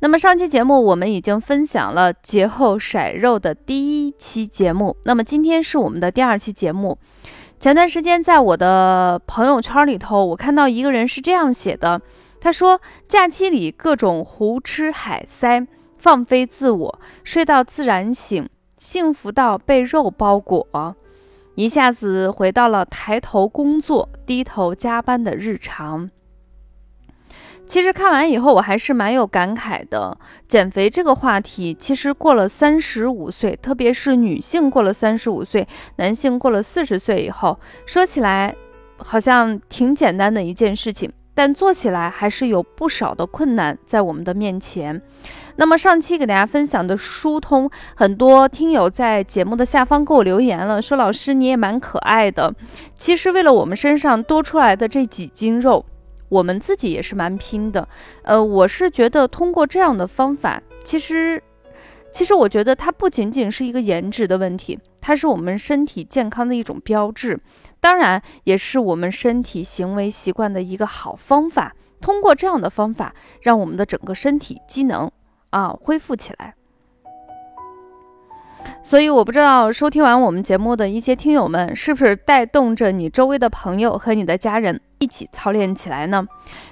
那么上期节目我们已经分享了节后甩肉的第一期节目，那么今天是我们的第二期节目。前段时间在我的朋友圈里头，我看到一个人是这样写的，他说：“假期里各种胡吃海塞，放飞自我，睡到自然醒，幸福到被肉包裹，一下子回到了抬头工作、低头加班的日常。”其实看完以后，我还是蛮有感慨的。减肥这个话题，其实过了三十五岁，特别是女性过了三十五岁，男性过了四十岁以后，说起来好像挺简单的一件事情，但做起来还是有不少的困难在我们的面前。那么上期给大家分享的疏通，很多听友在节目的下方给我留言了，说老师你也蛮可爱的。其实为了我们身上多出来的这几斤肉。我们自己也是蛮拼的，呃，我是觉得通过这样的方法，其实，其实我觉得它不仅仅是一个颜值的问题，它是我们身体健康的一种标志，当然也是我们身体行为习惯的一个好方法。通过这样的方法，让我们的整个身体机能啊恢复起来。所以我不知道收听完我们节目的一些听友们，是不是带动着你周围的朋友和你的家人一起操练起来呢？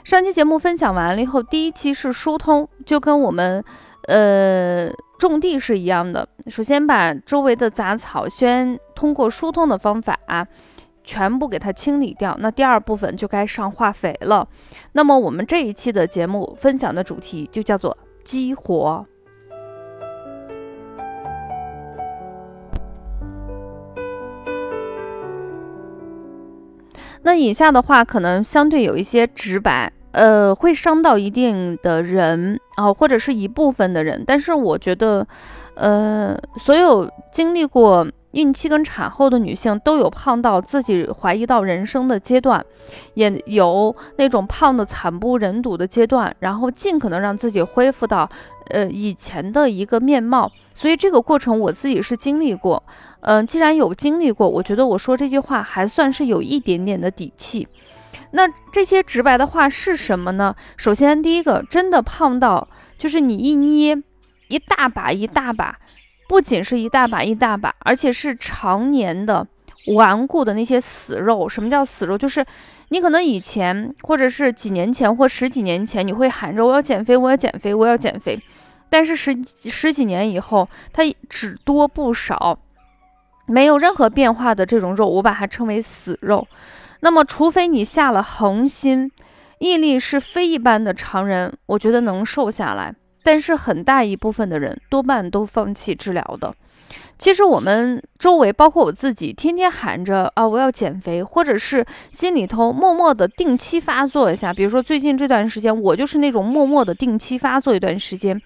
上期节目分享完了以后，第一期是疏通，就跟我们呃种地是一样的。首先把周围的杂草先通过疏通的方法，全部给它清理掉。那第二部分就该上化肥了。那么我们这一期的节目分享的主题就叫做激活。那以下的话可能相对有一些直白，呃，会伤到一定的人啊，或者是一部分的人。但是我觉得，呃，所有经历过孕期跟产后的女性都有胖到自己怀疑到人生的阶段，也有那种胖的惨不忍睹的阶段，然后尽可能让自己恢复到。呃，以前的一个面貌，所以这个过程我自己是经历过。嗯，既然有经历过，我觉得我说这句话还算是有一点点的底气。那这些直白的话是什么呢？首先，第一个，真的胖到就是你一捏，一大把一大把，不仅是一大把一大把，而且是常年的顽固的那些死肉。什么叫死肉？就是你可能以前或者是几年前或十几年前，你会喊着我要减肥，我要减肥，我要减肥。但是十十几年以后，它只多不少，没有任何变化的这种肉，我把它称为死肉。那么，除非你下了恒心，毅力是非一般的常人，我觉得能瘦下来。但是很大一部分的人多半都放弃治疗的。其实我们周围，包括我自己，天天喊着啊我要减肥，或者是心里头默默的定期发作一下。比如说最近这段时间，我就是那种默默的定期发作一段时间。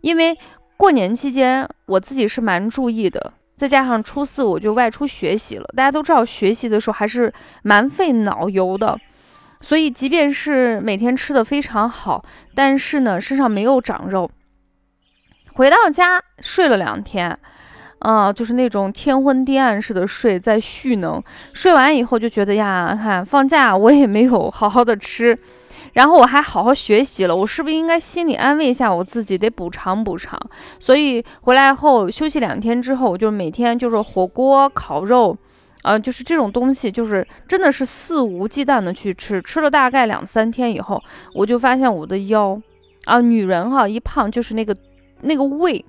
因为过年期间我自己是蛮注意的，再加上初四我就外出学习了。大家都知道，学习的时候还是蛮费脑油的，所以即便是每天吃的非常好，但是呢身上没有长肉。回到家睡了两天，啊，就是那种天昏地暗似的睡，在蓄能。睡完以后就觉得呀，看放假我也没有好好的吃。然后我还好好学习了，我是不是应该心里安慰一下我自己，得补偿补偿？所以回来后休息两天之后，我就每天就是火锅、烤肉，啊，就是这种东西，就是真的是肆无忌惮的去吃。吃了大概两三天以后，我就发现我的腰，啊，女人哈一胖就是那个那个胃。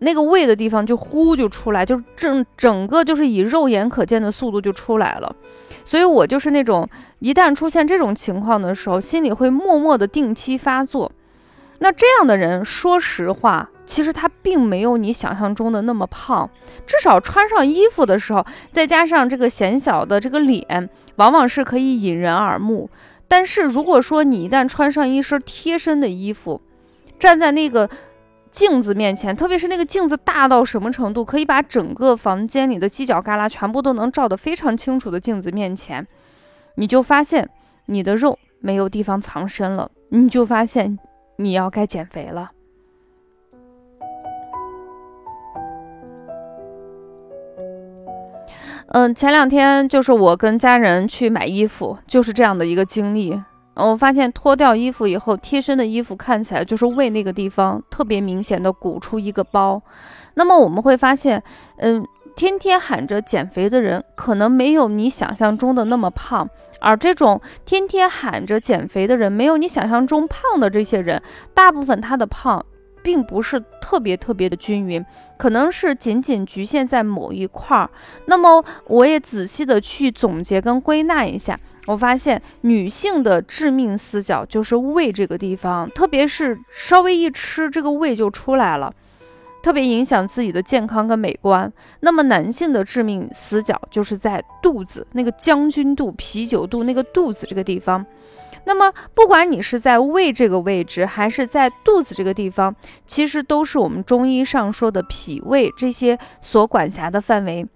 那个胃的地方就呼就出来，就是整整个就是以肉眼可见的速度就出来了，所以我就是那种一旦出现这种情况的时候，心里会默默的定期发作。那这样的人，说实话，其实他并没有你想象中的那么胖，至少穿上衣服的时候，再加上这个显小的这个脸，往往是可以引人耳目。但是如果说你一旦穿上一身贴身的衣服，站在那个。镜子面前，特别是那个镜子大到什么程度，可以把整个房间里的犄角旮旯全部都能照得非常清楚的镜子面前，你就发现你的肉没有地方藏身了，你就发现你要该减肥了。嗯，前两天就是我跟家人去买衣服，就是这样的一个经历。我发现脱掉衣服以后，贴身的衣服看起来就是胃那个地方特别明显的鼓出一个包。那么我们会发现，嗯，天天喊着减肥的人，可能没有你想象中的那么胖；而这种天天喊着减肥的人，没有你想象中胖的这些人，大部分他的胖。并不是特别特别的均匀，可能是仅仅局限在某一块儿。那么我也仔细的去总结跟归纳一下，我发现女性的致命死角就是胃这个地方，特别是稍微一吃，这个胃就出来了，特别影响自己的健康跟美观。那么男性的致命死角就是在肚子那个将军肚、啤酒肚那个肚子这个地方。那么，不管你是在胃这个位置，还是在肚子这个地方，其实都是我们中医上说的脾胃这些所管辖的范围。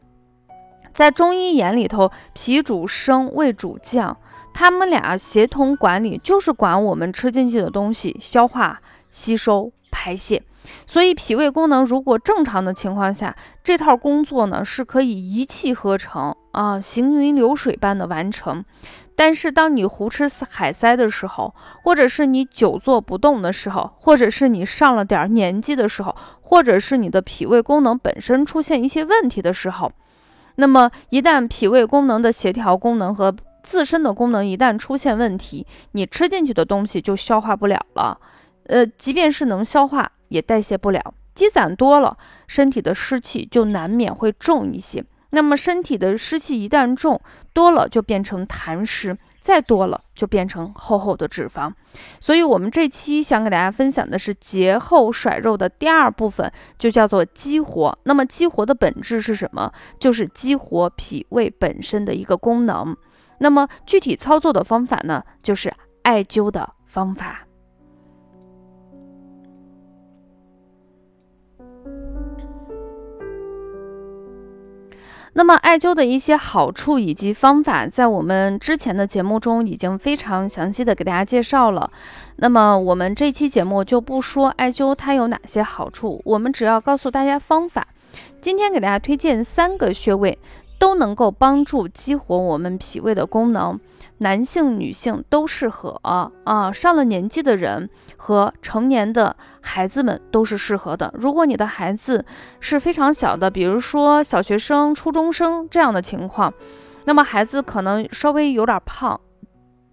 在中医眼里头，脾主升，胃主降，他们俩协同管理，就是管我们吃进去的东西消化、吸收、排泄。所以，脾胃功能如果正常的情况下，这套工作呢是可以一气呵成啊，行云流水般的完成。但是，当你胡吃海塞的时候，或者是你久坐不动的时候，或者是你上了点年纪的时候，或者是你的脾胃功能本身出现一些问题的时候，那么一旦脾胃功能的协调功能和自身的功能一旦出现问题，你吃进去的东西就消化不了了。呃，即便是能消化，也代谢不了，积攒多了，身体的湿气就难免会重一些。那么身体的湿气一旦重多了，就变成痰湿；再多了，就变成厚厚的脂肪。所以，我们这期想给大家分享的是节后甩肉的第二部分，就叫做激活。那么，激活的本质是什么？就是激活脾胃本身的一个功能。那么，具体操作的方法呢，就是艾灸的方法。那么艾灸的一些好处以及方法，在我们之前的节目中已经非常详细的给大家介绍了。那么我们这期节目就不说艾灸它有哪些好处，我们只要告诉大家方法。今天给大家推荐三个穴位。都能够帮助激活我们脾胃的功能，男性、女性都适合啊。上了年纪的人和成年的孩子们都是适合的。如果你的孩子是非常小的，比如说小学生、初中生这样的情况，那么孩子可能稍微有点胖，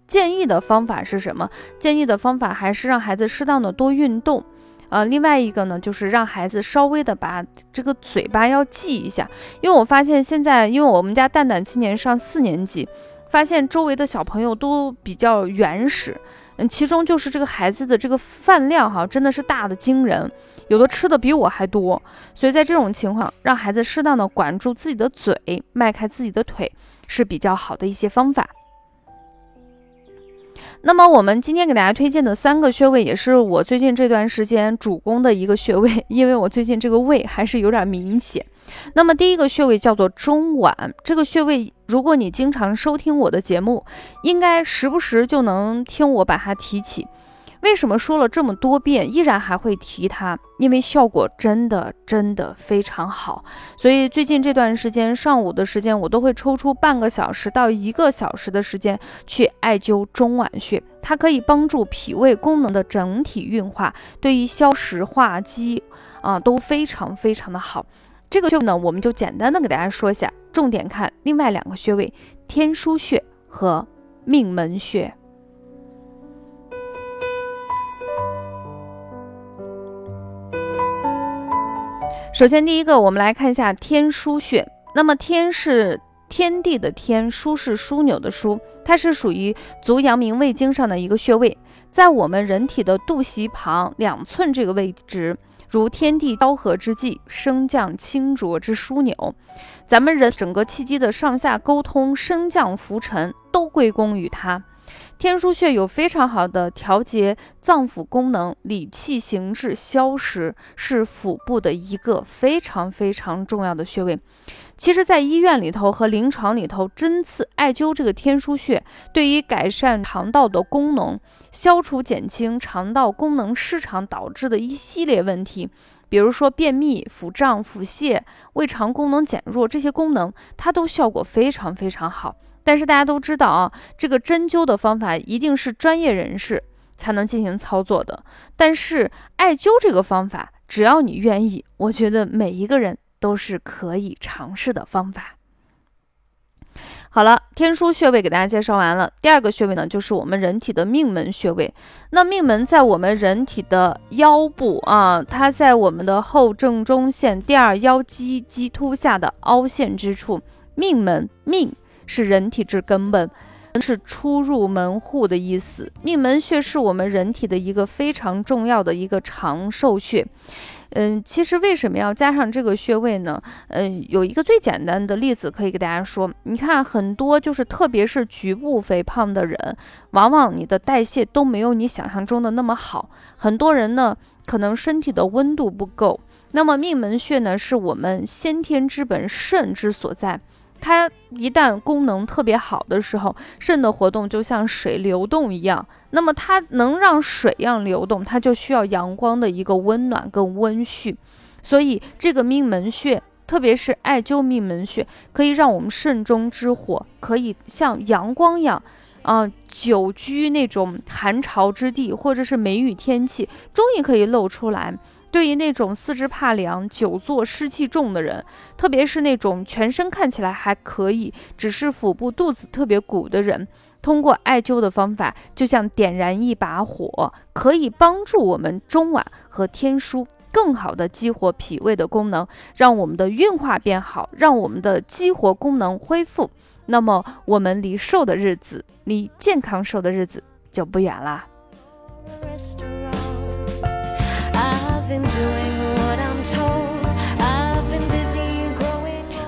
建议的方法是什么？建议的方法还是让孩子适当的多运动。呃，另外一个呢，就是让孩子稍微的把这个嘴巴要记一下，因为我发现现在，因为我们家蛋蛋今年上四年级，发现周围的小朋友都比较原始，嗯，其中就是这个孩子的这个饭量哈，真的是大的惊人，有的吃的比我还多，所以在这种情况，让孩子适当的管住自己的嘴，迈开自己的腿，是比较好的一些方法。那么我们今天给大家推荐的三个穴位，也是我最近这段时间主攻的一个穴位，因为我最近这个胃还是有点明显。那么第一个穴位叫做中脘，这个穴位如果你经常收听我的节目，应该时不时就能听我把它提起。为什么说了这么多遍，依然还会提它？因为效果真的真的非常好。所以最近这段时间，上午的时间我都会抽出半个小时到一个小时的时间去艾灸中脘穴，它可以帮助脾胃功能的整体运化，对于消食化积啊都非常非常的好。这个穴呢，我们就简单的给大家说一下，重点看另外两个穴位：天枢穴和命门穴。首先，第一个，我们来看一下天枢穴。那么，天是天地的天，枢是枢纽的枢，它是属于足阳明胃经上的一个穴位，在我们人体的肚脐旁两寸这个位置，如天地交合之际，升降清浊之枢纽。咱们人整个气机的上下沟通、升降浮沉，都归功于它。天枢穴有非常好的调节脏腑功能、理气行滞、消食，是腹部的一个非常非常重要的穴位。其实，在医院里头和临床里头，针刺艾灸这个天枢穴，对于改善肠道的功能、消除减轻肠道功能失常导致的一系列问题，比如说便秘、腹胀、腹泻、胃肠功能减弱这些功能，它都效果非常非常好。但是大家都知道啊，这个针灸的方法一定是专业人士才能进行操作的。但是艾灸这个方法，只要你愿意，我觉得每一个人。都是可以尝试的方法。好了，天枢穴位给大家介绍完了。第二个穴位呢，就是我们人体的命门穴位。那命门在我们人体的腰部啊，它在我们的后正中线第二腰肌棘突下的凹陷之处。命门，命是人体之根本，是出入门户的意思。命门穴是我们人体的一个非常重要的一个长寿穴。嗯，其实为什么要加上这个穴位呢？嗯，有一个最简单的例子可以给大家说，你看很多就是特别是局部肥胖的人，往往你的代谢都没有你想象中的那么好。很多人呢，可能身体的温度不够。那么命门穴呢，是我们先天之本肾之所在。它一旦功能特别好的时候，肾的活动就像水流动一样。那么它能让水样流动，它就需要阳光的一个温暖跟温煦。所以这个命门穴，特别是艾灸命门穴，可以让我们肾中之火可以像阳光一样，啊，久居那种寒潮之地或者是梅雨天气，终于可以露出来。对于那种四肢怕凉、久坐湿气重的人，特别是那种全身看起来还可以，只是腹部肚子特别鼓的人，通过艾灸的方法，就像点燃一把火，可以帮助我们中脘和天枢更好的激活脾胃的功能，让我们的运化变好，让我们的激活功能恢复。那么，我们离瘦的日子，离健康瘦的日子就不远啦。been doing what I'm told.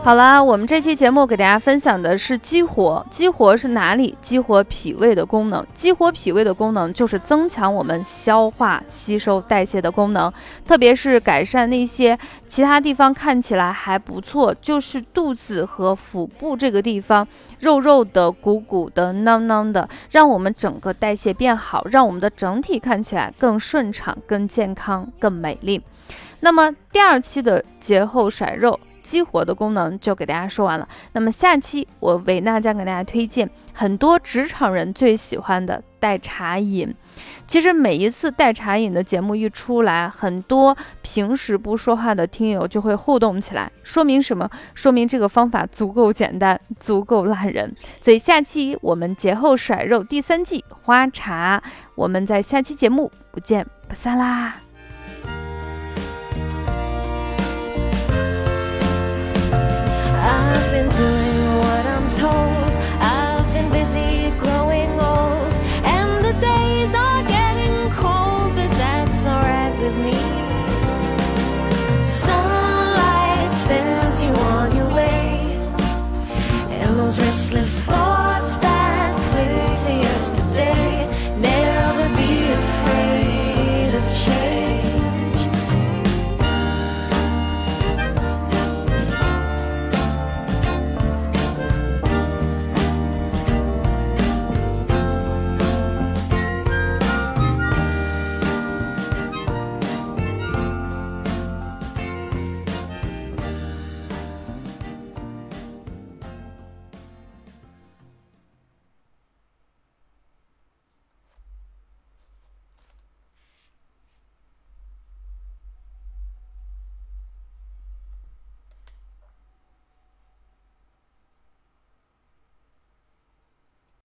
好啦，我们这期节目给大家分享的是激活，激活是哪里？激活脾胃的功能，激活脾胃的功能就是增强我们消化、吸收、代谢的功能，特别是改善那些其他地方看起来还不错，就是肚子和腹部这个地方肉肉的、鼓鼓的、囊囊的，让我们整个代谢变好，让我们的整体看起来更顺畅、更健康、更美丽。那么第二期的节后甩肉。激活的功能就给大家说完了。那么下期我维娜将给大家推荐很多职场人最喜欢的代茶饮。其实每一次代茶饮的节目一出来，很多平时不说话的听友就会互动起来，说明什么？说明这个方法足够简单，足够烂人。所以下期我们节后甩肉第三季花茶，我们在下期节目不见不散啦！doing what I'm told. I've been busy growing old, and the days are getting cold, but that's alright with me. Sunlight sends you on your way, and those restless thoughts.